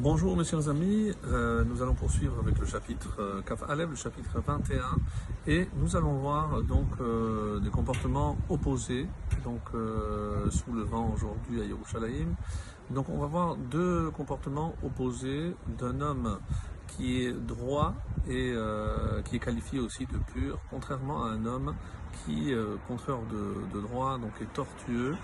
Bonjour mes chers amis, euh, nous allons poursuivre avec le chapitre euh, le chapitre 21, et nous allons voir donc euh, des comportements opposés, donc euh, sous le vent aujourd'hui à Yerushalayim. Donc on va voir deux comportements opposés d'un homme qui est droit et euh, qui est qualifié aussi de pur, contrairement à un homme qui, euh, contraire de, de droit, donc est tortueux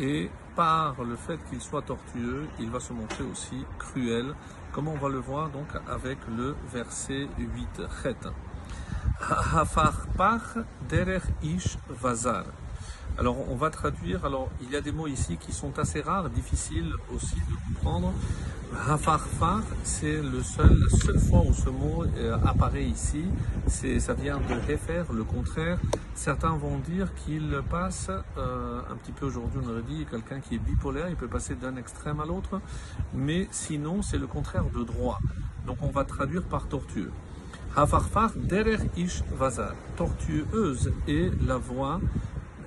et par le fait qu'il soit tortueux, il va se montrer aussi cruel, comme on va le voir donc avec le verset 8. Chet. Ish vazar. Alors on va traduire, alors il y a des mots ici qui sont assez rares, difficiles aussi de comprendre. Hafarfar, c'est le seul, la seule fois où ce mot euh, apparaît ici, ça vient de Hefer, le contraire. Certains vont dire qu'il passe, euh, un petit peu aujourd'hui on aurait dit, quelqu'un qui est bipolaire, il peut passer d'un extrême à l'autre, mais sinon c'est le contraire de droit. Donc on va traduire par tortueux. Hafarfar derer ish vazar. Tortueuse est la voix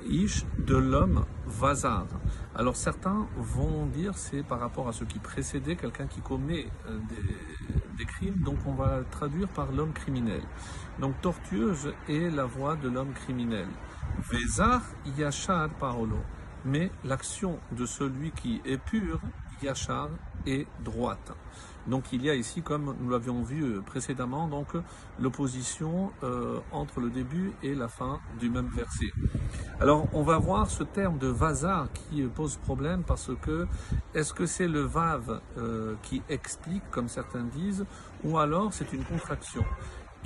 ish de l'homme vazar. Alors certains vont dire c'est par rapport à ce qui précédait quelqu'un qui commet euh, des, crimes, donc on va traduire par l'homme criminel. Donc tortueuse est la voix de l'homme criminel. Vezar yachar parolo. Mais l'action de celui qui est pur, yachar, est droite. Donc il y a ici, comme nous l'avions vu précédemment, donc l'opposition euh, entre le début et la fin du même verset. Alors on va voir ce terme de vazar qui pose problème parce que est-ce que c'est le vav euh, qui explique, comme certains disent, ou alors c'est une contraction?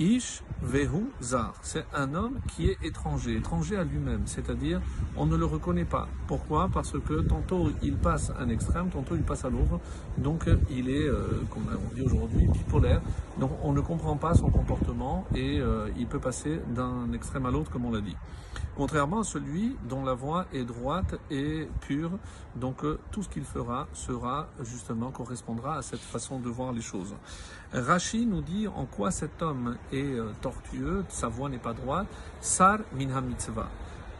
Ish vehu zar, c'est un homme qui est étranger, étranger à lui-même, c'est-à-dire on ne le reconnaît pas. Pourquoi? Parce que tantôt il passe un extrême, tantôt il passe à l'autre, donc il est, euh, comme on dit aujourd'hui, bipolaire. Donc on ne comprend pas son comportement et euh, il peut passer d'un extrême à l'autre, comme on l'a dit. Contrairement à celui dont la voix est droite et pure, donc euh, tout ce qu'il fera sera justement correspondra à cette façon de voir les choses. Rashi nous dit en quoi cet homme est euh, tortueux, sa voix n'est pas droite, sar minha mitzvah.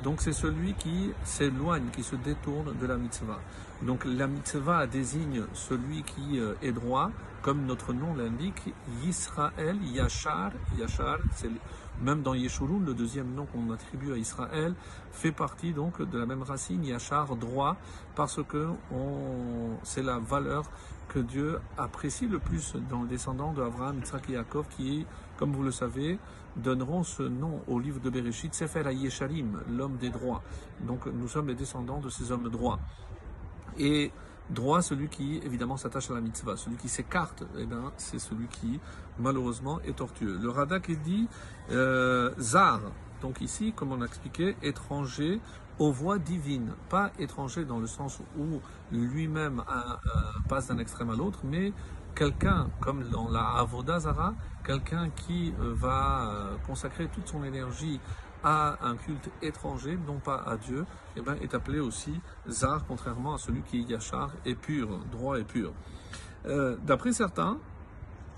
Donc c'est celui qui s'éloigne, qui se détourne de la mitzvah. Donc la mitzvah désigne celui qui euh, est droit, comme notre nom l'indique, Yisraël, Yachar, Yachar, c'est même dans Yeshurun, le deuxième nom qu'on attribue à Israël, fait partie donc de la même racine, Yachar, droit, parce que c'est la valeur que Dieu apprécie le plus dans le descendant de Abraham, Yitzhak et qui, comme vous le savez, donneront ce nom au livre de Bereshit, Sefer Yesharim, l'homme des droits. Donc nous sommes les descendants de ces hommes droits. Et droit, celui qui évidemment s'attache à la mitzvah. Celui qui s'écarte, eh ben, c'est celui qui malheureusement est tortueux. Le Radak dit euh, zar. Donc ici, comme on a expliqué, étranger aux voies divines, pas étranger dans le sens où lui-même passe d'un extrême à l'autre, mais quelqu'un, comme dans la Avodazara, quelqu'un qui euh, va euh, consacrer toute son énergie à un culte étranger, non pas à Dieu, eh ben, est appelé aussi Zar, contrairement à celui qui est Yachar et pur, droit et pur. Euh, D'après certains,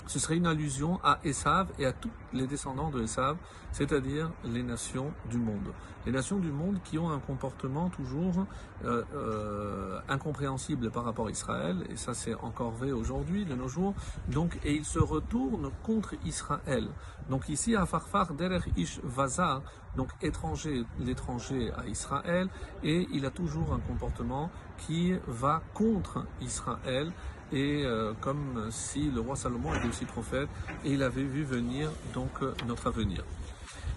ce serait une allusion à Esav et à tous les descendants de Esav, c'est-à-dire les nations du monde. Les nations du monde qui ont un comportement toujours euh, euh, incompréhensible par rapport à Israël, et ça c'est encore vrai aujourd'hui, de nos jours, donc, et ils se retournent contre Israël. Donc ici, à Farfar, Derer Ish Vazar, donc étranger, l'étranger à Israël, et il a toujours un comportement qui va contre Israël, et euh, comme si le roi Salomon était aussi prophète et il avait vu venir euh, notre avenir.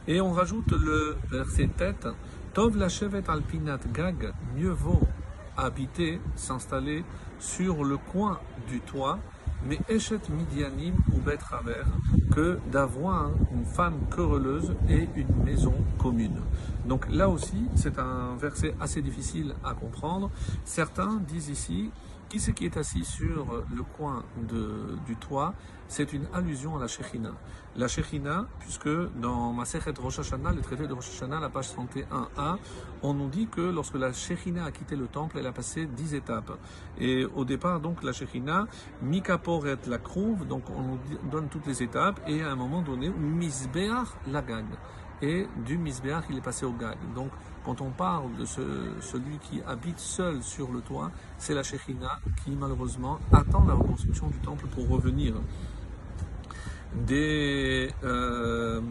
Et on rajoute le verset tête, Tov la chevet alpinat gag, mieux vaut habiter, s'installer sur le coin du toit, mais Eshet Midianim ou Betraver, que d'avoir une femme querelleuse et une maison commune. Donc là aussi, c'est un verset assez difficile à comprendre. Certains disent ici qui qui est assis sur le coin de, du toit C'est une allusion à la Shechina. La Shechina, puisque dans Masechet Rosh Hashanah, le traité de Rosh Hashanah, la page 31a, on nous dit que lorsque la Shechina a quitté le temple, elle a passé 10 étapes. Et au départ, donc, la Shechina, Mikaporet la Krouv, donc on nous donne toutes les étapes, et à un moment donné, Misbeach la gagne. Et du Misbéach, il est passé au Gag. Donc, quand on parle de ce, celui qui habite seul sur le toit, c'est la Shekhinah qui, malheureusement, attend la reconstruction du temple pour revenir. Euh,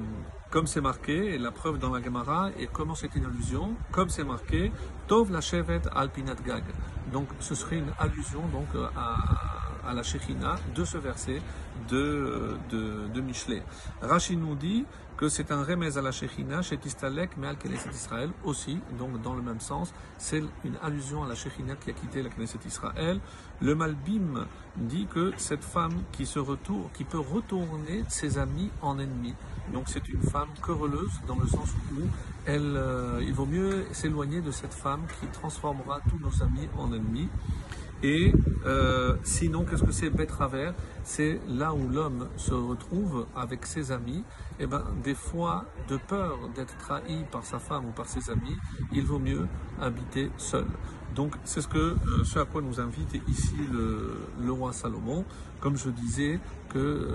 comme c'est marqué, la preuve dans la Gemara, et comment c'est une allusion, comme c'est marqué, Tov la Shevet Alpinat Gag. Donc, ce serait une allusion donc, à, à la Shekhinah de ce verset de, de, de Michelet. Rachid nous dit que c'est un remez à la Shekhinah chez Tistalek, mais al Knesset Israël aussi, donc dans le même sens, c'est une allusion à la Shekhinah qui a quitté la Knesset Israël. Le Malbim dit que cette femme qui se retourne, qui peut retourner ses amis en ennemis. Donc c'est une femme querelleuse dans le sens où elle, euh, il vaut mieux s'éloigner de cette femme qui transformera tous nos amis en ennemis. Et euh, sinon, qu'est-ce que c'est Betravers C'est là où l'homme se retrouve avec ses amis. Et ben, des fois, de peur d'être trahi par sa femme ou par ses amis, il vaut mieux habiter seul. Donc, c'est ce euh, à quoi nous invite ici le, le roi Salomon. Comme je disais que